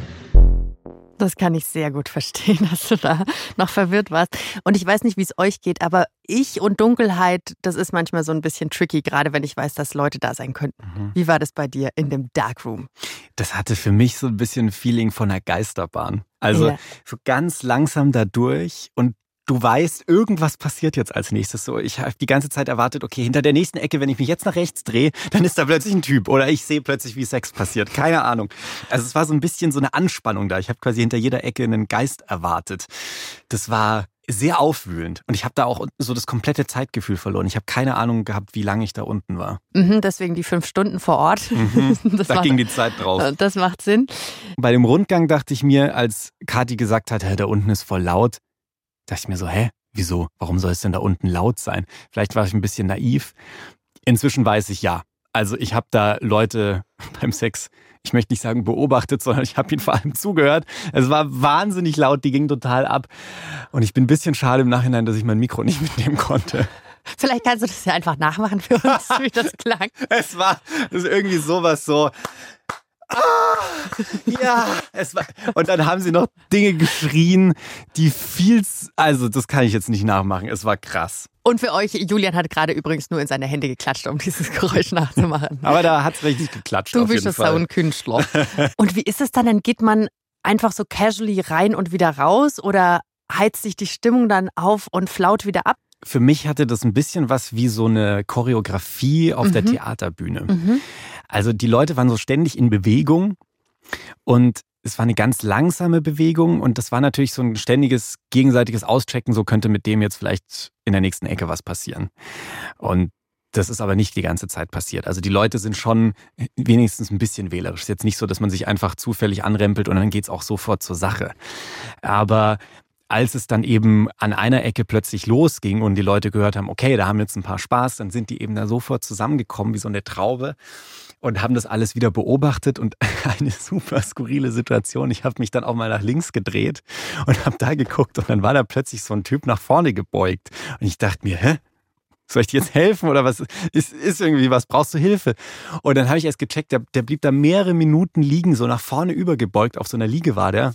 Das kann ich sehr gut verstehen, [laughs] dass du da noch verwirrt warst. Und ich weiß nicht, wie es euch geht, aber ich und Dunkelheit, das ist manchmal so ein bisschen tricky, gerade wenn ich weiß, dass Leute da sein könnten. Mhm. Wie war das bei dir in dem Darkroom? Das hatte für mich so ein bisschen Feeling von einer Geisterbahn. Also ja. so ganz langsam da durch und du weißt, irgendwas passiert jetzt als nächstes. So, ich habe die ganze Zeit erwartet, okay, hinter der nächsten Ecke, wenn ich mich jetzt nach rechts drehe, dann ist da plötzlich ein Typ oder ich sehe plötzlich, wie Sex passiert. Keine Ahnung. Also es war so ein bisschen so eine Anspannung da. Ich habe quasi hinter jeder Ecke einen Geist erwartet. Das war sehr aufwühlend und ich habe da auch so das komplette Zeitgefühl verloren. Ich habe keine Ahnung gehabt, wie lange ich da unten war. Mhm, deswegen die fünf Stunden vor Ort. Mhm, [laughs] da macht, ging die Zeit drauf. Das macht Sinn. Bei dem Rundgang dachte ich mir, als Kathi gesagt hat, da unten ist voll laut, dachte ich mir so, hä, wieso? Warum soll es denn da unten laut sein? Vielleicht war ich ein bisschen naiv. Inzwischen weiß ich ja. Also ich habe da Leute [laughs] beim Sex, ich möchte nicht sagen beobachtet, sondern ich habe ihnen vor allem zugehört. Es war wahnsinnig laut, die ging total ab. Und ich bin ein bisschen schade im Nachhinein, dass ich mein Mikro nicht [laughs] mitnehmen konnte. Vielleicht kannst du das ja einfach nachmachen für uns, [laughs] wie das klang. es war das irgendwie sowas so. Ah, ja, es war, und dann haben sie noch Dinge geschrien, die viel, also das kann ich jetzt nicht nachmachen. Es war krass. Und für euch, Julian hat gerade übrigens nur in seine Hände geklatscht, um dieses Geräusch nachzumachen. Aber da hat es richtig geklatscht. Du bist so ein Künstler. [laughs] Und wie ist es dann? Dann geht man einfach so casually rein und wieder raus oder heizt sich die Stimmung dann auf und flaut wieder ab? Für mich hatte das ein bisschen was wie so eine Choreografie auf mhm. der Theaterbühne. Mhm. Also die Leute waren so ständig in Bewegung und es war eine ganz langsame Bewegung und das war natürlich so ein ständiges gegenseitiges Auschecken, so könnte mit dem jetzt vielleicht in der nächsten Ecke was passieren. Und das ist aber nicht die ganze Zeit passiert. Also die Leute sind schon wenigstens ein bisschen wählerisch. Es ist jetzt nicht so, dass man sich einfach zufällig anrempelt und dann geht es auch sofort zur Sache. Aber als es dann eben an einer Ecke plötzlich losging und die Leute gehört haben, okay, da haben jetzt ein paar Spaß, dann sind die eben da sofort zusammengekommen wie so eine Traube und haben das alles wieder beobachtet und [laughs] eine super skurrile Situation. Ich habe mich dann auch mal nach links gedreht und habe da geguckt und dann war da plötzlich so ein Typ nach vorne gebeugt und ich dachte mir, hä? Soll ich dir jetzt helfen oder was? Ist, ist irgendwie was? Brauchst du Hilfe? Und dann habe ich erst gecheckt, der, der blieb da mehrere Minuten liegen, so nach vorne übergebeugt, auf so einer Liege war der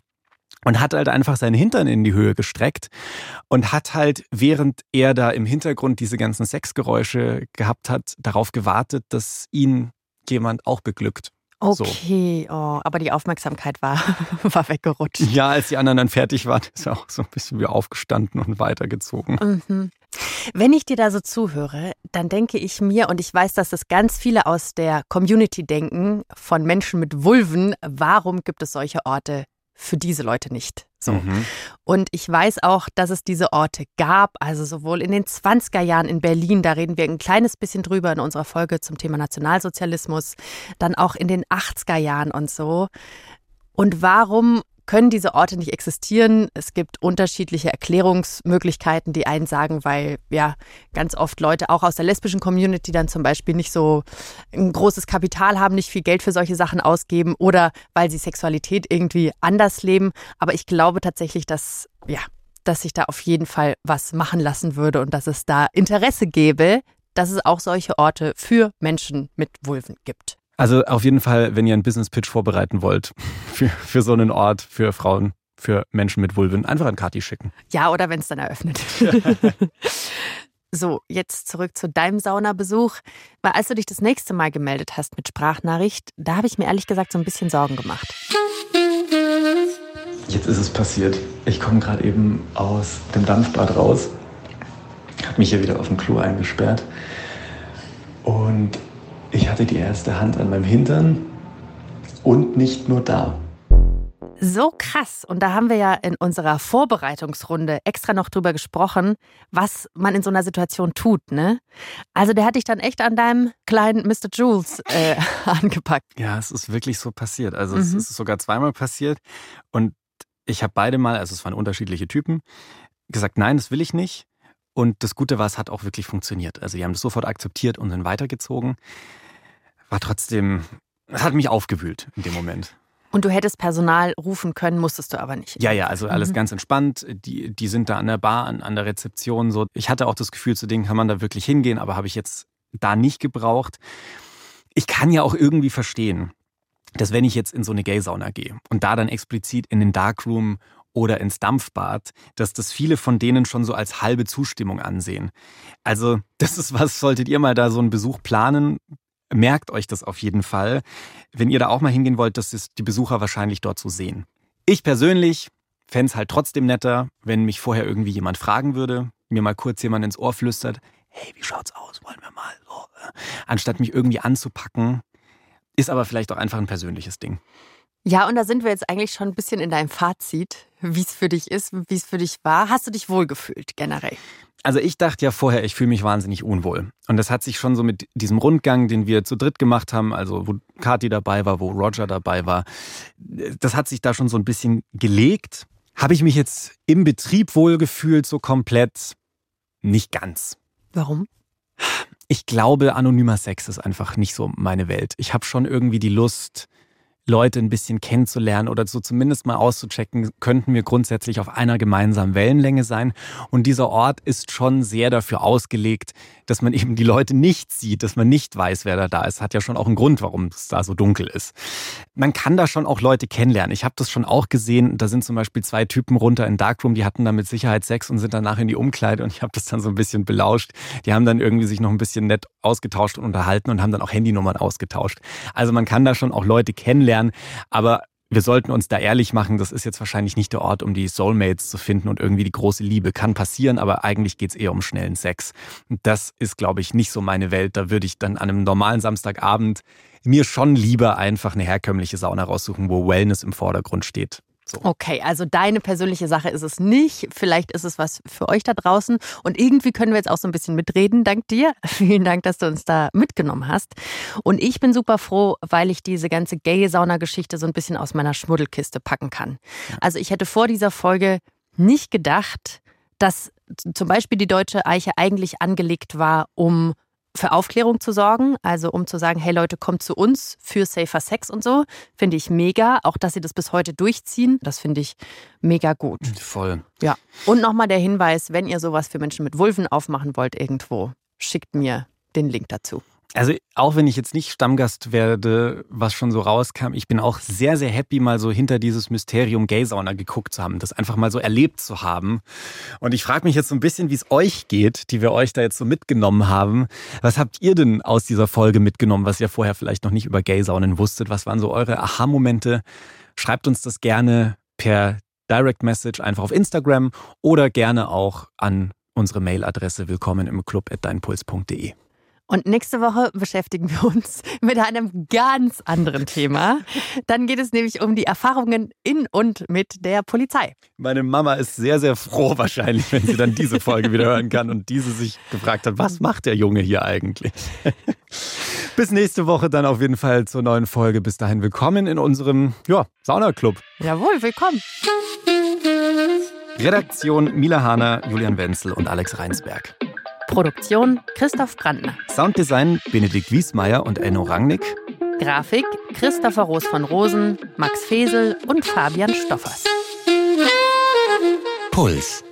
und hat halt einfach seinen Hintern in die Höhe gestreckt und hat halt, während er da im Hintergrund diese ganzen Sexgeräusche gehabt hat, darauf gewartet, dass ihn jemand auch beglückt. Okay, so. oh, aber die Aufmerksamkeit war, [laughs] war weggerutscht. Ja, als die anderen dann fertig waren, ist er auch so ein bisschen wie aufgestanden und weitergezogen. Mhm. Wenn ich dir da so zuhöre, dann denke ich mir, und ich weiß, dass das ganz viele aus der Community denken, von Menschen mit Vulven, warum gibt es solche Orte für diese Leute nicht. So. Mhm. Und ich weiß auch, dass es diese Orte gab, also sowohl in den 20er Jahren in Berlin, da reden wir ein kleines bisschen drüber in unserer Folge zum Thema Nationalsozialismus, dann auch in den 80er Jahren und so. Und warum können diese Orte nicht existieren. Es gibt unterschiedliche Erklärungsmöglichkeiten. Die einen sagen, weil ja ganz oft Leute auch aus der lesbischen Community dann zum Beispiel nicht so ein großes Kapital haben, nicht viel Geld für solche Sachen ausgeben oder weil sie Sexualität irgendwie anders leben. Aber ich glaube tatsächlich, dass ja, dass sich da auf jeden Fall was machen lassen würde und dass es da Interesse gäbe, dass es auch solche Orte für Menschen mit Vulven gibt. Also auf jeden Fall, wenn ihr einen Business Pitch vorbereiten wollt [laughs] für, für so einen Ort, für Frauen, für Menschen mit Vulven, einfach an Kati schicken. Ja, oder wenn es dann eröffnet. [laughs] so, jetzt zurück zu deinem Saunabesuch. Weil als du dich das nächste Mal gemeldet hast mit Sprachnachricht, da habe ich mir ehrlich gesagt so ein bisschen Sorgen gemacht. Jetzt ist es passiert. Ich komme gerade eben aus dem Dampfbad raus, habe mich hier wieder auf dem Klo eingesperrt und ich hatte die erste Hand an meinem Hintern und nicht nur da. So krass. Und da haben wir ja in unserer Vorbereitungsrunde extra noch drüber gesprochen, was man in so einer Situation tut, ne? Also der hat dich dann echt an deinem kleinen Mr. Jules äh, [laughs] angepackt. Ja, es ist wirklich so passiert. Also mhm. es ist sogar zweimal passiert. Und ich habe beide mal, also es waren unterschiedliche Typen, gesagt, nein, das will ich nicht. Und das Gute war, es hat auch wirklich funktioniert. Also die haben das sofort akzeptiert und sind weitergezogen war trotzdem, hat mich aufgewühlt in dem Moment. Und du hättest Personal rufen können, musstest du aber nicht. Ja, ja, also alles mhm. ganz entspannt. Die, die sind da an der Bar, an, an der Rezeption. So. Ich hatte auch das Gefühl, zu denen kann man da wirklich hingehen, aber habe ich jetzt da nicht gebraucht. Ich kann ja auch irgendwie verstehen, dass wenn ich jetzt in so eine Gay-Sauna gehe und da dann explizit in den Darkroom oder ins Dampfbad, dass das viele von denen schon so als halbe Zustimmung ansehen. Also, das ist was, solltet ihr mal da so einen Besuch planen, merkt euch das auf jeden Fall, wenn ihr da auch mal hingehen wollt, dass es die Besucher wahrscheinlich dort so sehen. Ich persönlich fände es halt trotzdem netter, wenn mich vorher irgendwie jemand fragen würde, mir mal kurz jemand ins Ohr flüstert, hey, wie schaut's aus, wollen wir mal so, äh, anstatt mich irgendwie anzupacken, ist aber vielleicht auch einfach ein persönliches Ding. Ja, und da sind wir jetzt eigentlich schon ein bisschen in deinem Fazit, wie es für dich ist, wie es für dich war. Hast du dich wohlgefühlt generell? Also ich dachte ja vorher, ich fühle mich wahnsinnig unwohl. Und das hat sich schon so mit diesem Rundgang, den wir zu dritt gemacht haben, also wo Kati dabei war, wo Roger dabei war, das hat sich da schon so ein bisschen gelegt. Habe ich mich jetzt im Betrieb wohlgefühlt, so komplett? Nicht ganz. Warum? Ich glaube, anonymer Sex ist einfach nicht so meine Welt. Ich habe schon irgendwie die Lust, Leute ein bisschen kennenzulernen oder so zumindest mal auszuchecken, könnten wir grundsätzlich auf einer gemeinsamen Wellenlänge sein. Und dieser Ort ist schon sehr dafür ausgelegt, dass man eben die Leute nicht sieht, dass man nicht weiß, wer da da ist. Hat ja schon auch einen Grund, warum es da so dunkel ist. Man kann da schon auch Leute kennenlernen. Ich habe das schon auch gesehen. Da sind zum Beispiel zwei Typen runter in Darkroom, die hatten da mit Sicherheit Sex und sind danach in die Umkleide und ich habe das dann so ein bisschen belauscht. Die haben dann irgendwie sich noch ein bisschen nett ausgetauscht und unterhalten und haben dann auch Handynummern ausgetauscht. Also man kann da schon auch Leute kennenlernen, aber wir sollten uns da ehrlich machen, das ist jetzt wahrscheinlich nicht der Ort, um die Soulmates zu finden und irgendwie die große Liebe. Kann passieren, aber eigentlich geht es eher um schnellen Sex. Das ist, glaube ich, nicht so meine Welt. Da würde ich dann an einem normalen Samstagabend mir schon lieber einfach eine herkömmliche Sauna raussuchen, wo Wellness im Vordergrund steht. So. Okay, also deine persönliche Sache ist es nicht. Vielleicht ist es was für euch da draußen. Und irgendwie können wir jetzt auch so ein bisschen mitreden, dank dir. [laughs] Vielen Dank, dass du uns da mitgenommen hast. Und ich bin super froh, weil ich diese ganze gay Sauna-Geschichte so ein bisschen aus meiner Schmuddelkiste packen kann. Also ich hätte vor dieser Folge nicht gedacht, dass zum Beispiel die deutsche Eiche eigentlich angelegt war, um für Aufklärung zu sorgen, also um zu sagen, hey Leute, kommt zu uns für Safer Sex und so, finde ich mega. Auch dass sie das bis heute durchziehen, das finde ich mega gut. Voll. Ja. Und nochmal der Hinweis, wenn ihr sowas für Menschen mit Vulven aufmachen wollt irgendwo, schickt mir den Link dazu. Also auch wenn ich jetzt nicht Stammgast werde, was schon so rauskam, ich bin auch sehr, sehr happy, mal so hinter dieses Mysterium Gay Sauna geguckt zu haben, das einfach mal so erlebt zu haben. Und ich frage mich jetzt so ein bisschen, wie es euch geht, die wir euch da jetzt so mitgenommen haben. Was habt ihr denn aus dieser Folge mitgenommen, was ihr vorher vielleicht noch nicht über Gay Saunen wusstet? Was waren so eure Aha-Momente? Schreibt uns das gerne per Direct Message einfach auf Instagram oder gerne auch an unsere Mailadresse willkommen im Club at deinpuls.de. Und nächste Woche beschäftigen wir uns [laughs] mit einem ganz anderen Thema. Dann geht es nämlich um die Erfahrungen in und mit der Polizei. Meine Mama ist sehr, sehr froh wahrscheinlich, wenn sie dann diese Folge wieder hören kann und diese sich gefragt hat, was macht der Junge hier eigentlich? [laughs] Bis nächste Woche dann auf jeden Fall zur neuen Folge. Bis dahin willkommen in unserem ja, Saunaclub. Jawohl, willkommen. Redaktion Mila Hahner, Julian Wenzel und Alex Reinsberg. Produktion Christoph Brandner. Sounddesign Benedikt Wiesmeier und Enno Rangnick. Grafik Christopher Roos von Rosen, Max Fesel und Fabian Stoffers. Puls.